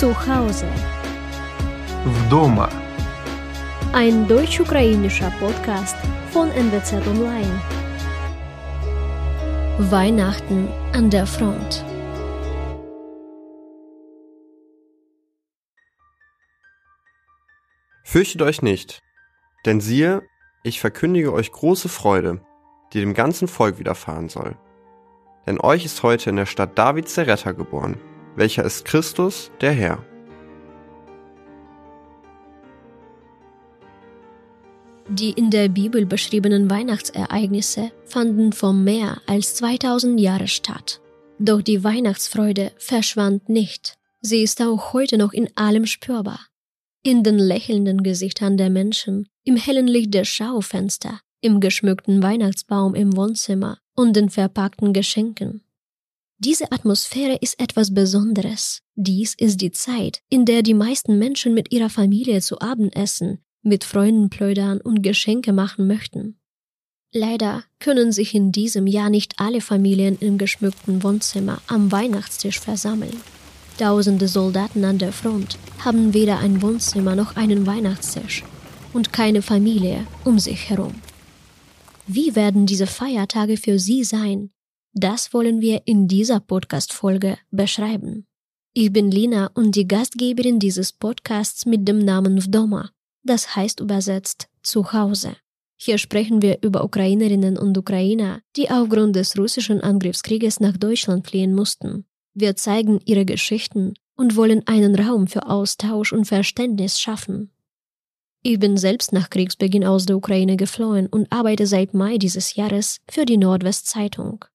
Zu Hause. Вдома. Ein deutsch-ukrainischer Podcast von NWZ Online. Weihnachten an der Front. Fürchtet euch nicht, denn siehe, ich verkündige euch große Freude, die dem ganzen Volk widerfahren soll. Denn euch ist heute in der Stadt Davids der Retter geboren, welcher ist Christus, der Herr. Die in der Bibel beschriebenen Weihnachtsereignisse fanden vor mehr als 2000 Jahren statt. Doch die Weihnachtsfreude verschwand nicht. Sie ist auch heute noch in allem spürbar. In den lächelnden Gesichtern der Menschen, im hellen Licht der Schaufenster, im geschmückten Weihnachtsbaum im Wohnzimmer und den verpackten Geschenken. Diese Atmosphäre ist etwas Besonderes. Dies ist die Zeit, in der die meisten Menschen mit ihrer Familie zu Abend essen, mit Freunden plödern und Geschenke machen möchten. Leider können sich in diesem Jahr nicht alle Familien im geschmückten Wohnzimmer am Weihnachtstisch versammeln. Tausende Soldaten an der Front haben weder ein Wohnzimmer noch einen Weihnachtstisch und keine Familie um sich herum. Wie werden diese Feiertage für Sie sein? Das wollen wir in dieser Podcast-Folge beschreiben. Ich bin Lina und die Gastgeberin dieses Podcasts mit dem Namen Vdoma, das heißt übersetzt zu Hause. Hier sprechen wir über Ukrainerinnen und Ukrainer, die aufgrund des russischen Angriffskrieges nach Deutschland fliehen mussten. Wir zeigen ihre Geschichten und wollen einen Raum für Austausch und Verständnis schaffen. Ich bin selbst nach Kriegsbeginn aus der Ukraine geflohen und arbeite seit Mai dieses Jahres für die Nordwestzeitung.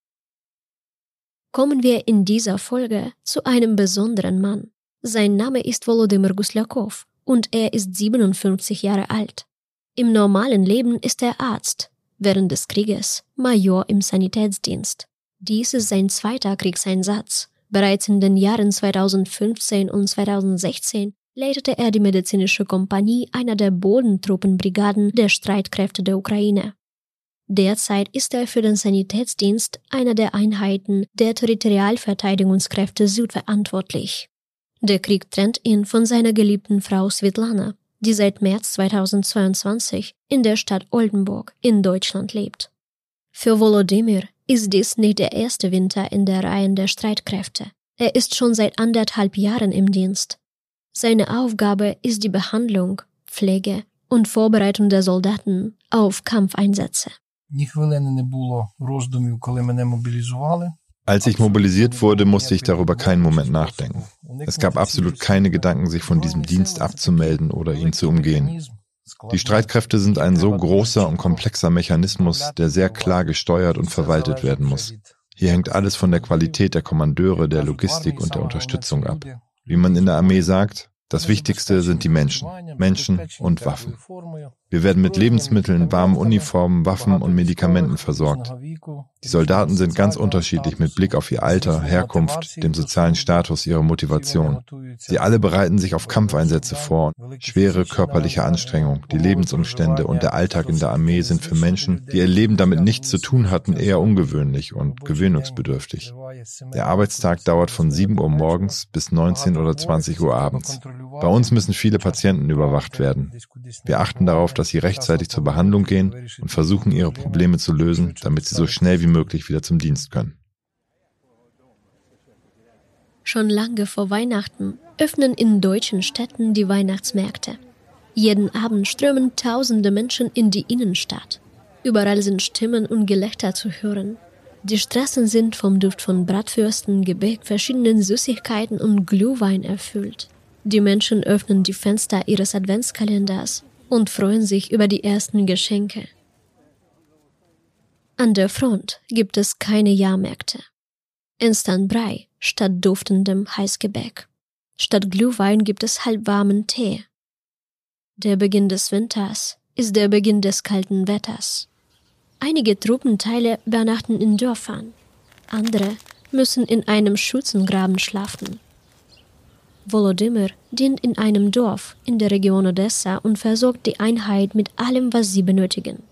Kommen wir in dieser Folge zu einem besonderen Mann. Sein Name ist Volodymyr Guslakov und er ist 57 Jahre alt. Im normalen Leben ist er Arzt, während des Krieges Major im Sanitätsdienst. Dies ist sein zweiter Kriegseinsatz. Bereits in den Jahren 2015 und 2016 leitete er die medizinische Kompanie einer der Bodentruppenbrigaden der Streitkräfte der Ukraine. Derzeit ist er für den Sanitätsdienst einer der Einheiten der Territorialverteidigungskräfte Süd verantwortlich. Der Krieg trennt ihn von seiner geliebten Frau Svetlana, die seit März 2022 in der Stadt Oldenburg in Deutschland lebt. Für Volodymyr ist dies nicht der erste Winter in der Reihen der Streitkräfte. Er ist schon seit anderthalb Jahren im Dienst. Seine Aufgabe ist die Behandlung, Pflege und Vorbereitung der Soldaten auf Kampfeinsätze. Als ich mobilisiert wurde, musste ich darüber keinen Moment nachdenken. Es gab absolut keine Gedanken, sich von diesem Dienst abzumelden oder ihn zu umgehen. Die Streitkräfte sind ein so großer und komplexer Mechanismus, der sehr klar gesteuert und verwaltet werden muss. Hier hängt alles von der Qualität der Kommandeure, der Logistik und der Unterstützung ab. Wie man in der Armee sagt, das Wichtigste sind die Menschen, Menschen und Waffen. Wir werden mit Lebensmitteln, warmen Uniformen, Waffen und Medikamenten versorgt. Die Soldaten sind ganz unterschiedlich mit Blick auf ihr Alter, Herkunft, dem sozialen Status, ihrer Motivation. Sie alle bereiten sich auf Kampfeinsätze vor. Schwere körperliche Anstrengung, die Lebensumstände und der Alltag in der Armee sind für Menschen, die ihr Leben damit nichts zu tun hatten, eher ungewöhnlich und gewöhnungsbedürftig. Der Arbeitstag dauert von 7 Uhr morgens bis 19 oder 20 Uhr abends. Bei uns müssen viele Patienten überwacht werden. Wir achten darauf, dass sie rechtzeitig zur Behandlung gehen und versuchen, ihre Probleme zu lösen, damit sie so schnell wie möglich wieder zum Dienst können. Schon lange vor Weihnachten öffnen in deutschen Städten die Weihnachtsmärkte. Jeden Abend strömen tausende Menschen in die Innenstadt. Überall sind Stimmen und Gelächter zu hören. Die Straßen sind vom Duft von Bratwürsten, Gebäck, verschiedenen Süßigkeiten und Glühwein erfüllt. Die Menschen öffnen die Fenster ihres Adventskalenders und freuen sich über die ersten Geschenke. An der Front gibt es keine Jahrmärkte. Instant Brei statt duftendem Heißgebäck. Statt Glühwein gibt es halbwarmen Tee. Der Beginn des Winters ist der Beginn des kalten Wetters. Einige Truppenteile übernachten in Dörfern, andere müssen in einem Schützengraben schlafen. Volodymyr dient in einem Dorf in der Region Odessa und versorgt die Einheit mit allem, was sie benötigen.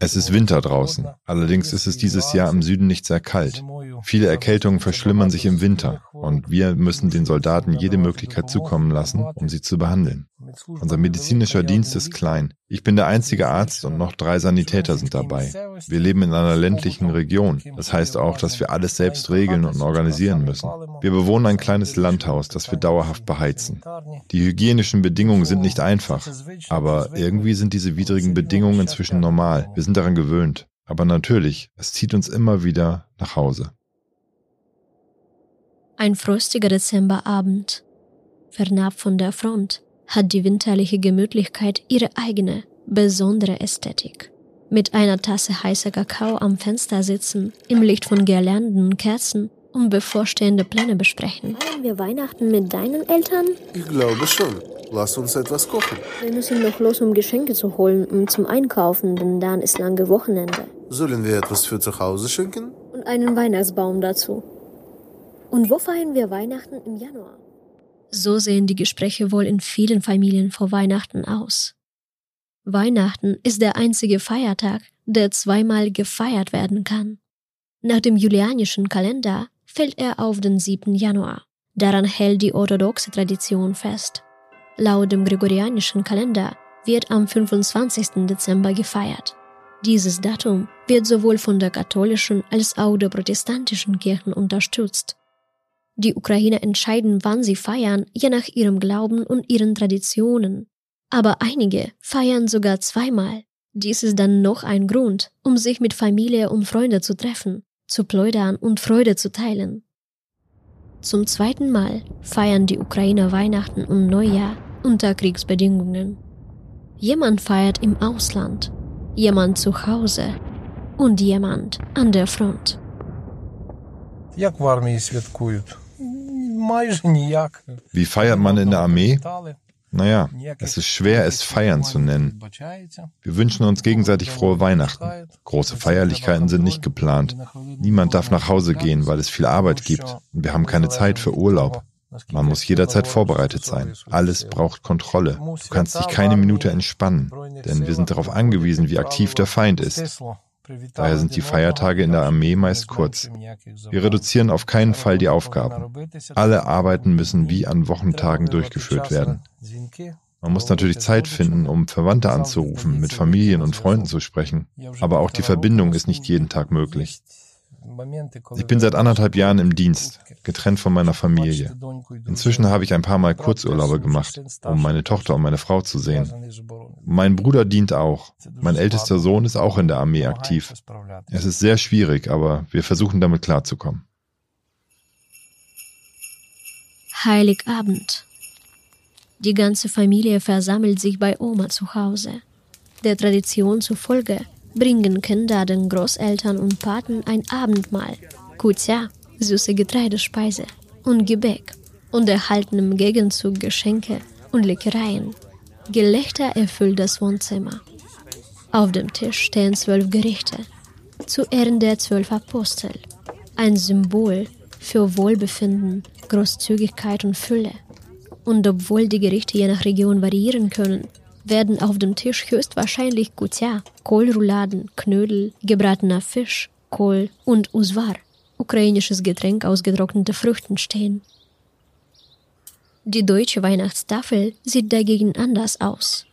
Es ist Winter draußen, allerdings ist es dieses Jahr im Süden nicht sehr kalt. Viele Erkältungen verschlimmern sich im Winter und wir müssen den Soldaten jede Möglichkeit zukommen lassen, um sie zu behandeln. Unser medizinischer Dienst ist klein. Ich bin der einzige Arzt und noch drei Sanitäter sind dabei. Wir leben in einer ländlichen Region. Das heißt auch, dass wir alles selbst regeln und organisieren müssen. Wir bewohnen ein kleines Landhaus, das wir dauerhaft beheizen. Die hygienischen Bedingungen sind nicht einfach, aber irgendwie sind diese widrigen Bedingungen inzwischen normal. Wir sind daran gewöhnt. Aber natürlich, es zieht uns immer wieder nach Hause. Ein frostiger Dezemberabend. Fernab von der Front hat die winterliche Gemütlichkeit ihre eigene, besondere Ästhetik. Mit einer Tasse heißer Kakao am Fenster sitzen, im Licht von Girlanden und Kerzen und bevorstehende Pläne besprechen. Feiern wir Weihnachten mit deinen Eltern? Ich glaube schon. Lass uns etwas kochen. Wir müssen noch los, um Geschenke zu holen und zum Einkaufen, denn dann ist lange Wochenende. Sollen wir etwas für zu Hause schenken? Und einen Weihnachtsbaum dazu. Und wo feiern wir Weihnachten im Januar? So sehen die Gespräche wohl in vielen Familien vor Weihnachten aus. Weihnachten ist der einzige Feiertag, der zweimal gefeiert werden kann. Nach dem julianischen Kalender fällt er auf den 7. Januar. Daran hält die orthodoxe Tradition fest. Laut dem gregorianischen Kalender wird am 25. Dezember gefeiert. Dieses Datum wird sowohl von der katholischen als auch der protestantischen Kirchen unterstützt. Die Ukrainer entscheiden, wann sie feiern, je nach ihrem Glauben und ihren Traditionen. Aber einige feiern sogar zweimal. Dies ist dann noch ein Grund, um sich mit Familie und Freunde zu treffen, zu plaudern und Freude zu teilen. Zum zweiten Mal feiern die Ukrainer Weihnachten und Neujahr unter Kriegsbedingungen. Jemand feiert im Ausland, jemand zu Hause und jemand an der Front. Як в армії святкують? Майже ніяк. Wie feiert man in der Armee? Naja, es ist schwer, es Feiern zu nennen. Wir wünschen uns gegenseitig frohe Weihnachten. Große Feierlichkeiten sind nicht geplant. Niemand darf nach Hause gehen, weil es viel Arbeit gibt und wir haben keine Zeit für Urlaub. Man muss jederzeit vorbereitet sein. Alles braucht Kontrolle. Du kannst dich keine Minute entspannen, denn wir sind darauf angewiesen, wie aktiv der Feind ist. Daher sind die Feiertage in der Armee meist kurz. Wir reduzieren auf keinen Fall die Aufgaben. Alle Arbeiten müssen wie an Wochentagen durchgeführt werden. Man muss natürlich Zeit finden, um Verwandte anzurufen, mit Familien und Freunden zu sprechen. Aber auch die Verbindung ist nicht jeden Tag möglich. Ich bin seit anderthalb Jahren im Dienst, getrennt von meiner Familie. Inzwischen habe ich ein paar Mal Kurzurlaube gemacht, um meine Tochter und meine Frau zu sehen. Mein Bruder dient auch. Mein ältester Sohn ist auch in der Armee aktiv. Es ist sehr schwierig, aber wir versuchen damit klarzukommen. Heiligabend. Die ganze Familie versammelt sich bei Oma zu Hause. Der Tradition zufolge bringen Kinder den Großeltern und Paten ein Abendmahl, Kutja, süße Getreidespeise und Gebäck und erhalten im Gegenzug Geschenke und Leckereien. Gelächter erfüllt das Wohnzimmer. Auf dem Tisch stehen zwölf Gerichte, zu Ehren der zwölf Apostel, ein Symbol für Wohlbefinden, Großzügigkeit und Fülle. Und obwohl die Gerichte je nach Region variieren können, werden auf dem Tisch höchstwahrscheinlich Kutja, Kohlrouladen, Knödel, gebratener Fisch, Kohl und Usvar, ukrainisches Getränk aus getrockneten Früchten stehen. Die deutsche Weihnachtstafel sieht dagegen anders aus.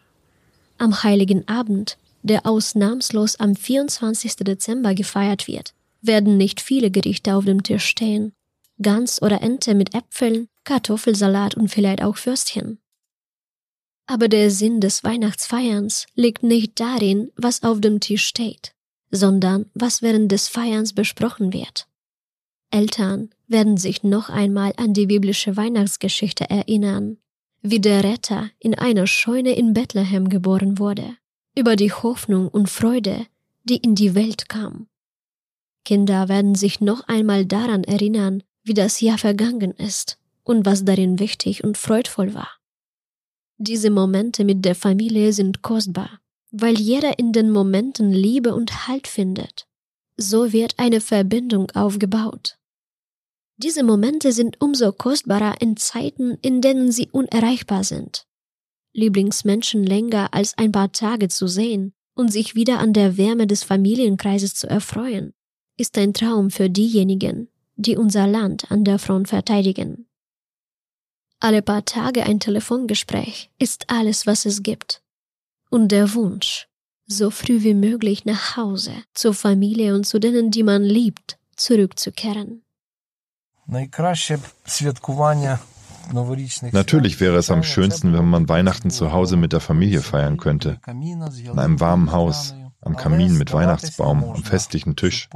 Am heiligen Abend, der ausnahmslos am 24. Dezember gefeiert wird, werden nicht viele Gerichte auf dem Tisch stehen. Gans oder Ente mit Äpfeln, Kartoffelsalat und vielleicht auch Würstchen. Aber der Sinn des Weihnachtsfeierns liegt nicht darin, was auf dem Tisch steht, sondern was während des Feierns besprochen wird. Eltern werden sich noch einmal an die biblische Weihnachtsgeschichte erinnern, wie der Retter in einer Scheune in Bethlehem geboren wurde, über die Hoffnung und Freude, die in die Welt kam. Kinder werden sich noch einmal daran erinnern, wie das Jahr vergangen ist und was darin wichtig und freudvoll war. Diese Momente mit der Familie sind kostbar, weil jeder in den Momenten Liebe und Halt findet. So wird eine Verbindung aufgebaut. Diese Momente sind umso kostbarer in Zeiten, in denen sie unerreichbar sind. Lieblingsmenschen länger als ein paar Tage zu sehen und sich wieder an der Wärme des Familienkreises zu erfreuen, ist ein Traum für diejenigen, die unser Land an der Front verteidigen. Alle paar Tage ein Telefongespräch ist alles, was es gibt. Und der Wunsch, so früh wie möglich nach Hause, zur Familie und zu denen, die man liebt, zurückzukehren. Natürlich wäre es am schönsten, wenn man Weihnachten zu Hause mit der Familie feiern könnte. In einem warmen Haus, am Kamin mit Weihnachtsbaum, am festlichen Tisch.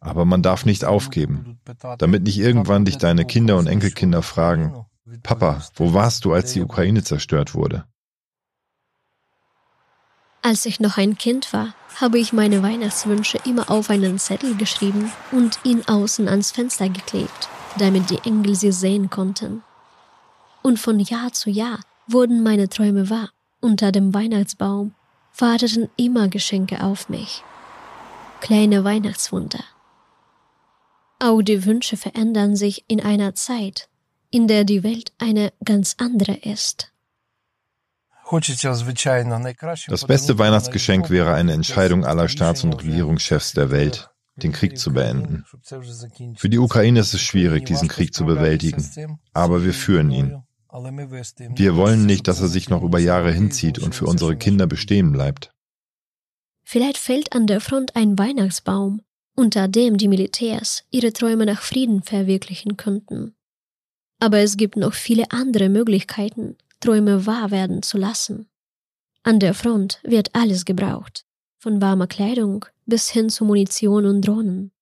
Aber man darf nicht aufgeben, damit nicht irgendwann dich deine Kinder und Enkelkinder fragen, Papa, wo warst du, als die Ukraine zerstört wurde? Als ich noch ein Kind war, habe ich meine Weihnachtswünsche immer auf einen Zettel geschrieben und ihn außen ans Fenster geklebt, damit die Engel sie sehen konnten. Und von Jahr zu Jahr wurden meine Träume wahr. Unter dem Weihnachtsbaum warteten immer Geschenke auf mich. Kleine Weihnachtswunder. Auch die Wünsche verändern sich in einer Zeit, in der die Welt eine ganz andere ist. Das beste Weihnachtsgeschenk wäre eine Entscheidung aller Staats- und Regierungschefs der Welt, den Krieg zu beenden. Für die Ukraine ist es schwierig, diesen Krieg zu bewältigen, aber wir führen ihn. Wir wollen nicht, dass er sich noch über Jahre hinzieht und für unsere Kinder bestehen bleibt. Vielleicht fällt an der Front ein Weihnachtsbaum, unter dem die Militärs ihre Träume nach Frieden verwirklichen könnten. Aber es gibt noch viele andere Möglichkeiten, Träume wahr werden zu lassen. An der Front wird alles gebraucht, von warmer Kleidung bis hin zu Munition und Drohnen.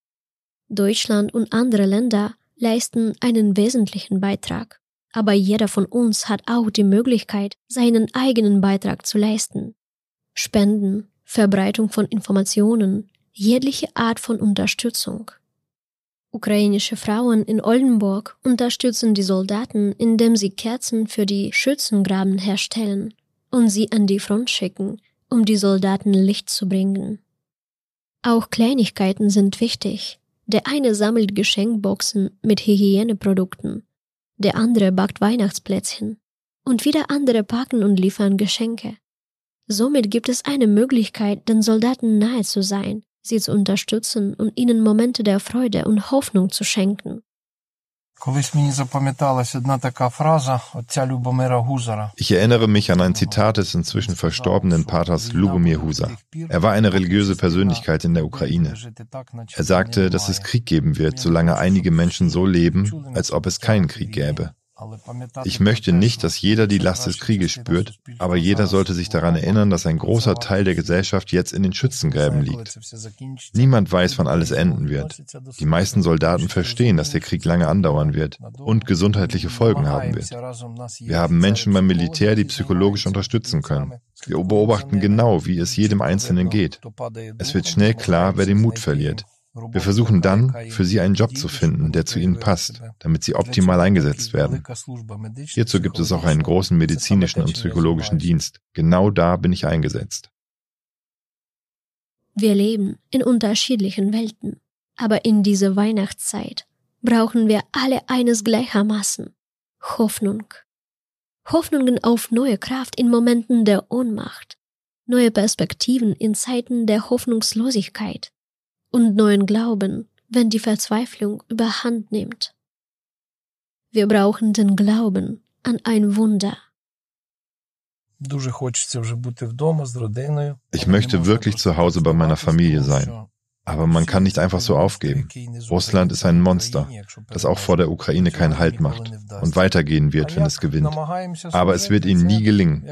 Deutschland und andere Länder leisten einen wesentlichen Beitrag, aber jeder von uns hat auch die Möglichkeit, seinen eigenen Beitrag zu leisten. Spenden, Verbreitung von Informationen, jegliche Art von Unterstützung. Ukrainische Frauen in Oldenburg unterstützen die Soldaten, indem sie Kerzen für die Schützengraben herstellen und sie an die Front schicken, um die Soldaten Licht zu bringen. Auch Kleinigkeiten sind wichtig. Der eine sammelt Geschenkboxen mit Hygieneprodukten, der andere backt Weihnachtsplätzchen und wieder andere packen und liefern Geschenke. Somit gibt es eine Möglichkeit, den Soldaten nahe zu sein, sie zu unterstützen und ihnen Momente der Freude und Hoffnung zu schenken. Ich erinnere mich an ein Zitat des inzwischen verstorbenen Paters Lubomir Husa. Er war eine religiöse Persönlichkeit in der Ukraine. Er sagte, dass es Krieg geben wird, solange einige Menschen so leben, als ob es keinen Krieg gäbe. Ich möchte nicht, dass jeder die Last des Krieges spürt, aber jeder sollte sich daran erinnern, dass ein großer Teil der Gesellschaft jetzt in den Schützengräben liegt. Niemand weiß, wann alles enden wird. Die meisten Soldaten verstehen, dass der Krieg lange andauern wird und gesundheitliche Folgen haben wird. Wir haben Menschen beim Militär, die psychologisch unterstützen können. Wir beobachten genau, wie es jedem Einzelnen geht. Es wird schnell klar, wer den Mut verliert. Wir versuchen dann, für sie einen Job zu finden, der zu ihnen passt, damit sie optimal eingesetzt werden. Hierzu gibt es auch einen großen medizinischen und psychologischen Dienst. Genau da bin ich eingesetzt. Wir leben in unterschiedlichen Welten, aber in dieser Weihnachtszeit brauchen wir alle eines gleichermaßen Hoffnung. Hoffnungen auf neue Kraft in Momenten der Ohnmacht, neue Perspektiven in Zeiten der Hoffnungslosigkeit und neuen Glauben, wenn die Verzweiflung überhand nimmt. Wir brauchen den Glauben an ein Wunder. Ich möchte wirklich zu Hause bei meiner Familie sein. Aber man kann nicht einfach so aufgeben. Russland ist ein Monster, das auch vor der Ukraine keinen Halt macht und weitergehen wird, wenn es gewinnt. Aber es wird ihnen nie gelingen.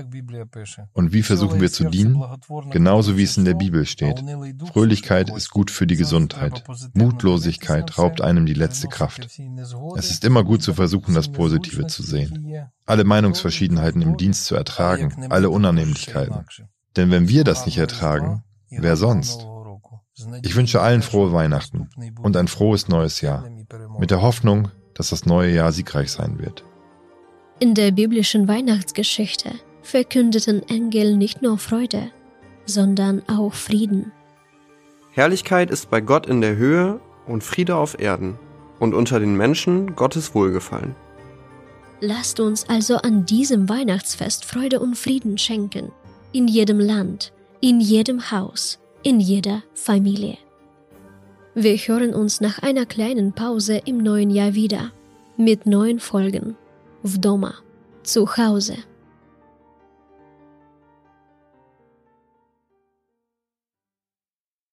Und wie versuchen wir zu dienen? Genauso wie es in der Bibel steht. Fröhlichkeit ist gut für die Gesundheit. Mutlosigkeit raubt einem die letzte Kraft. Es ist immer gut zu versuchen, das Positive zu sehen. Alle Meinungsverschiedenheiten im Dienst zu ertragen, alle Unannehmlichkeiten. Denn wenn wir das nicht ertragen, wer sonst? Ich wünsche allen frohe Weihnachten und ein frohes neues Jahr, mit der Hoffnung, dass das neue Jahr siegreich sein wird. In der biblischen Weihnachtsgeschichte verkündeten Engel nicht nur Freude, sondern auch Frieden. Herrlichkeit ist bei Gott in der Höhe und Friede auf Erden und unter den Menschen Gottes Wohlgefallen. Lasst uns also an diesem Weihnachtsfest Freude und Frieden schenken, in jedem Land, in jedem Haus, in jeder Familie. Wir hören uns nach einer kleinen Pause im neuen Jahr wieder mit neuen Folgen. W Doma, zu Hause.